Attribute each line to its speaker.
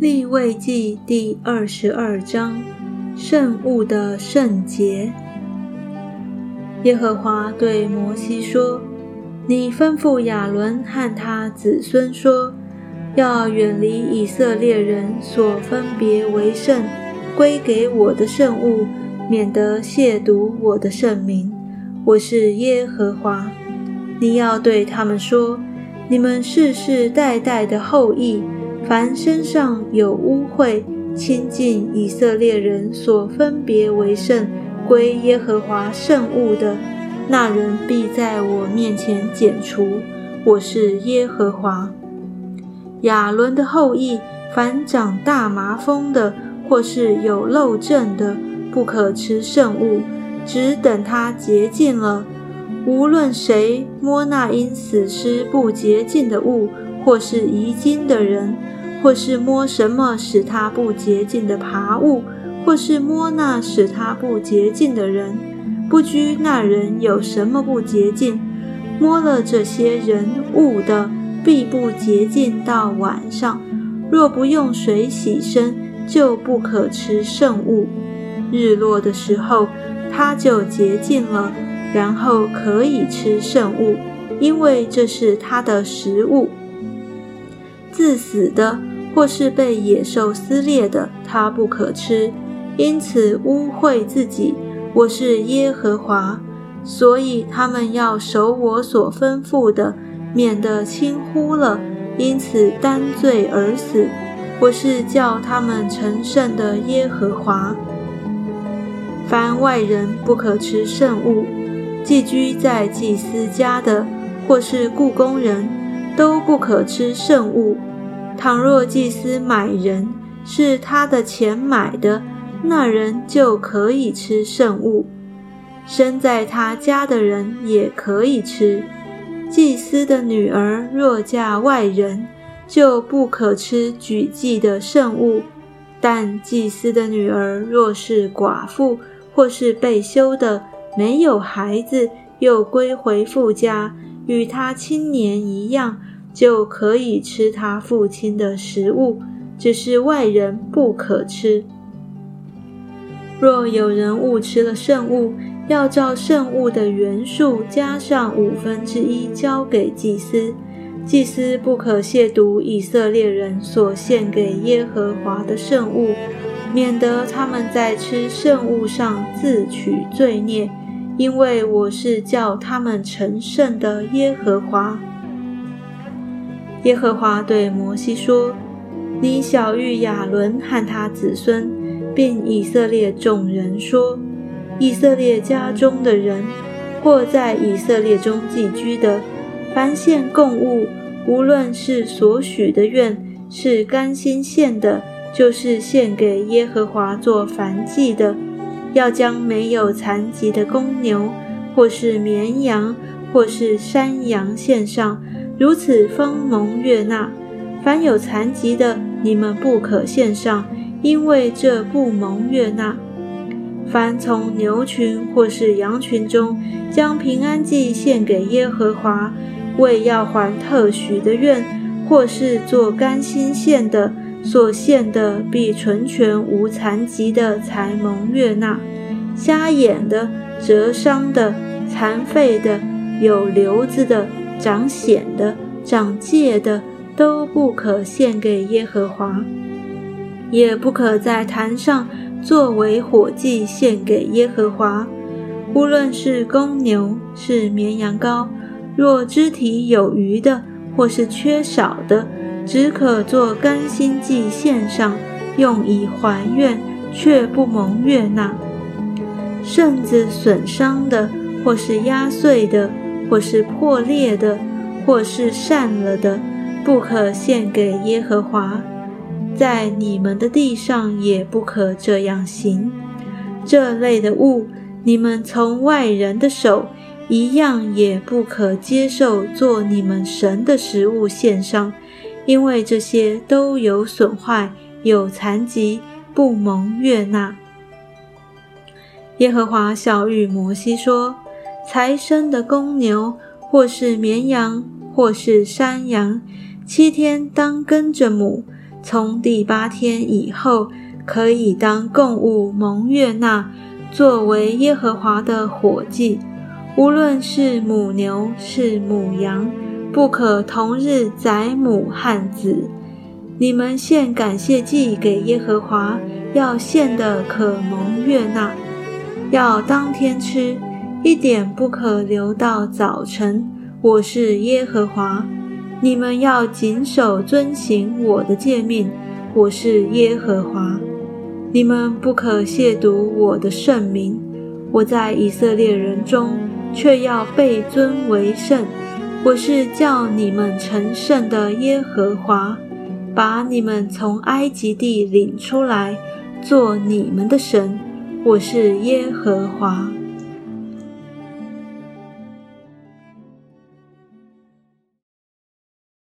Speaker 1: 立位记第二十二章：圣物的圣洁。耶和华对摩西说：“你吩咐亚伦和他子孙说，要远离以色列人所分别为圣、归给我的圣物，免得亵渎我的圣名。我是耶和华。你要对他们说：你们世世代代的后裔。”凡身上有污秽、亲近以色列人所分别为圣、归耶和华圣物的，那人必在我面前剪除。我是耶和华。亚伦的后裔，凡长大麻风的，或是有漏症的，不可吃圣物，只等他洁净了。无论谁摸那因死尸不洁净的物，或是遗精的人。或是摸什么使他不洁净的爬物，或是摸那使他不洁净的人，不拘那人有什么不洁净，摸了这些人物的，必不洁净到晚上。若不用水洗身，就不可吃圣物。日落的时候，他就洁净了，然后可以吃圣物，因为这是他的食物。自死的。或是被野兽撕裂的，他不可吃，因此污秽自己。我是耶和华，所以他们要守我所吩咐的，免得轻忽了，因此担罪而死。我是叫他们成圣的耶和华。凡外人不可吃圣物，寄居在祭司家的，或是雇工人，都不可吃圣物。倘若祭司买人是他的钱买的，那人就可以吃圣物；生在他家的人也可以吃。祭司的女儿若嫁外人，就不可吃举祭的圣物；但祭司的女儿若是寡妇或是被休的，没有孩子，又归回父家，与他青年一样。就可以吃他父亲的食物，只是外人不可吃。若有人误吃了圣物，要照圣物的原数加上五分之一交给祭司。祭司不可亵渎以色列人所献给耶和华的圣物，免得他们在吃圣物上自取罪孽，因为我是叫他们成圣的耶和华。耶和华对摩西说：“你小谕亚伦和他子孙，并以色列众人说：以色列家中的人，或在以色列中寄居的，凡献供物，无论是所许的愿，是甘心献的，就是献给耶和华做燔祭的，要将没有残疾的公牛，或是绵羊，或是山羊献上。”如此方蒙悦纳。凡有残疾的，你们不可献上，因为这不蒙悦纳。凡从牛群或是羊群中将平安祭献给耶和华，为要还特许的愿，或是做甘心献的，所献的必纯全无残疾的，才蒙悦纳。瞎眼的、折伤的、残废的、有瘤子的。长癣的、长疥的都不可献给耶和华，也不可在坛上作为火祭献给耶和华。无论是公牛，是绵羊羔，若肢体有余的，或是缺少的，只可做甘心祭献上，用以还愿，却不蒙悦纳。肾子损伤的，或是压碎的。或是破裂的，或是散了的，不可献给耶和华。在你们的地上也不可这样行。这类的物，你们从外人的手一样也不可接受做你们神的食物献上，因为这些都有损坏、有残疾，不蒙悦纳。耶和华小谕摩西说。才生的公牛，或是绵羊，或是山羊，七天当跟着母，从第八天以后，可以当供物蒙悦纳，作为耶和华的火祭。无论是母牛是母羊，不可同日宰母汉子。你们献感谢祭给耶和华，要献的可蒙悦纳，要当天吃，一点不可留到早晨。我是耶和华。你们要谨守遵行我的诫命，我是耶和华。你们不可亵渎我的圣名。我在以色列人中却要被尊为圣。我是叫你们成圣的耶和华，把你们从埃及地领出来，做你们的神。我是耶和华。